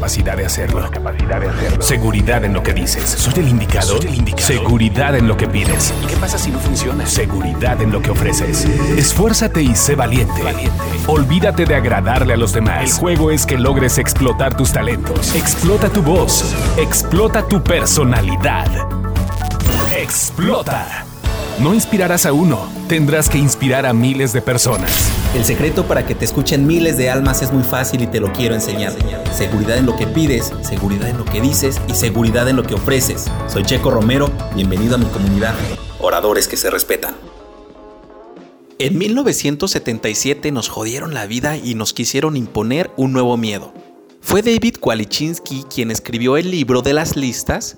capacidad de hacerlo. Seguridad en lo que dices. ¿Soy el indicado? Seguridad en lo que pides. ¿Y qué pasa si no funciona? Seguridad en lo que ofreces. Esfuérzate y sé valiente. Olvídate de agradarle a los demás. El juego es que logres explotar tus talentos. Explota tu voz. Explota tu personalidad. Explota. No inspirarás a uno, tendrás que inspirar a miles de personas. El secreto para que te escuchen miles de almas es muy fácil y te lo quiero enseñar. Seguridad en lo que pides, seguridad en lo que dices y seguridad en lo que ofreces. Soy Checo Romero, bienvenido a mi comunidad. Oradores que se respetan. En 1977 nos jodieron la vida y nos quisieron imponer un nuevo miedo. Fue David Kwalichinski quien escribió el libro de las listas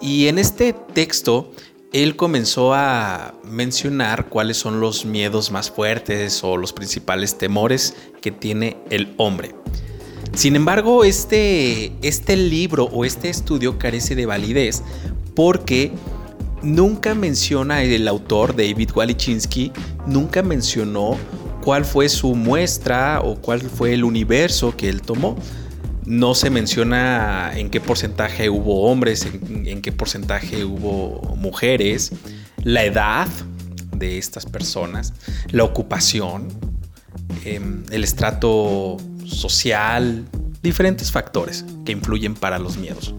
y en este texto él comenzó a mencionar cuáles son los miedos más fuertes o los principales temores que tiene el hombre. Sin embargo, este, este libro o este estudio carece de validez porque nunca menciona el autor, David Walichinsky, nunca mencionó cuál fue su muestra o cuál fue el universo que él tomó. No se menciona en qué porcentaje hubo hombres, en, qué porcentaje hubo mujeres, la edad de estas personas, la ocupación, em, el estrato social, diferentes factores que influyen para los miedos.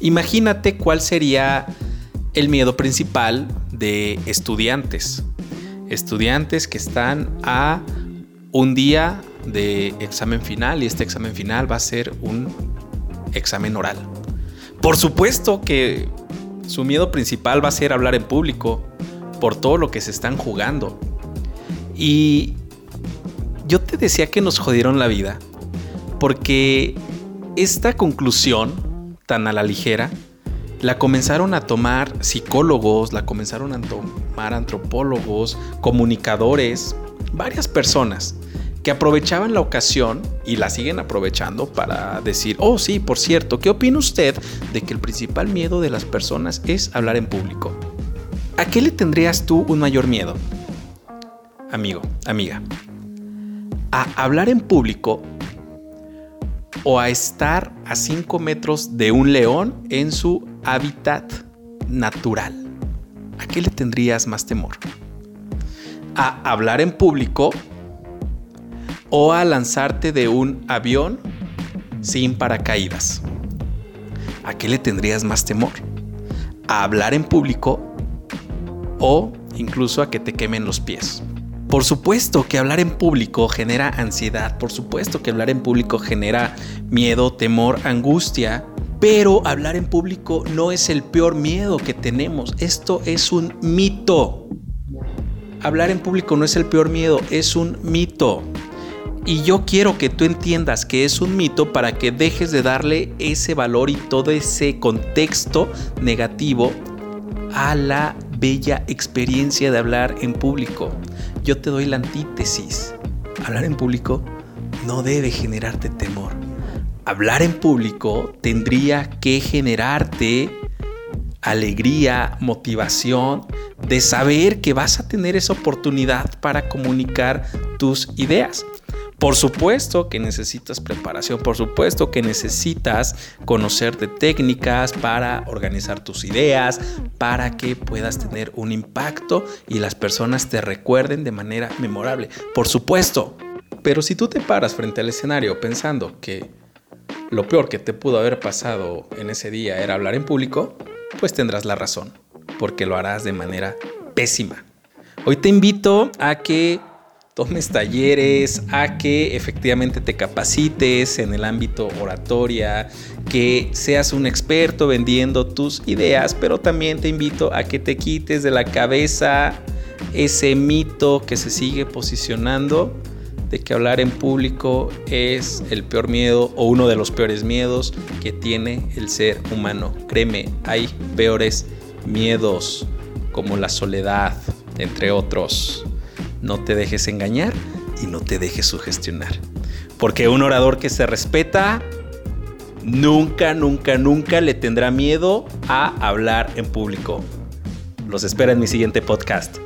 Imagínate cuál sería el miedo principal de estudiantes. Estudiantes que están a un día de examen final y este examen final va a ser un examen oral. Por supuesto que su miedo principal va a ser hablar en público por todo lo que se están jugando. Y yo te decía que nos jodieron la vida porque esta conclusión tan a la ligera la comenzaron a tomar psicólogos, la comenzaron a tomar antropólogos, comunicadores, varias personas que aprovechaban la ocasión y la siguen aprovechando para decir, oh sí, por cierto, ¿qué opina usted de que el principal miedo de las personas es hablar en público? ¿A qué le tendrías tú un mayor miedo? Amigo, amiga. ¿A hablar en público o a estar a 5 metros de un león en su hábitat natural? ¿A qué le tendrías más temor? ¿A hablar en público o a lanzarte de un avión sin paracaídas. ¿A qué le tendrías más temor? ¿A hablar en público o incluso a que te quemen los pies? Por supuesto que hablar en público genera ansiedad, por supuesto que hablar en público genera miedo, temor, angustia, pero hablar en público no es el peor miedo que tenemos, esto es un mito. Hablar en público no es el peor miedo, es un mito. Y yo quiero que tú entiendas que es un mito para que dejes de darle ese valor y todo ese contexto negativo a la bella experiencia de hablar en público. Yo te doy la antítesis. Hablar en público no debe generarte temor. Hablar en público tendría que generarte alegría, motivación de saber que vas a tener esa oportunidad para comunicar tus ideas. Por supuesto que necesitas preparación, por supuesto que necesitas conocer de técnicas para organizar tus ideas, para que puedas tener un impacto y las personas te recuerden de manera memorable. Por supuesto. Pero si tú te paras frente al escenario pensando que lo peor que te pudo haber pasado en ese día era hablar en público, pues tendrás la razón, porque lo harás de manera pésima. Hoy te invito a que tomes talleres, a que efectivamente te capacites en el ámbito oratoria, que seas un experto vendiendo tus ideas, pero también te invito a que te quites de la cabeza ese mito que se sigue posicionando de que hablar en público es el peor miedo o uno de los peores miedos que tiene el ser humano. Créeme, hay peores miedos como la soledad, entre otros. No te dejes engañar y no te dejes sugestionar. Porque un orador que se respeta nunca, nunca, nunca le tendrá miedo a hablar en público. Los espero en mi siguiente podcast.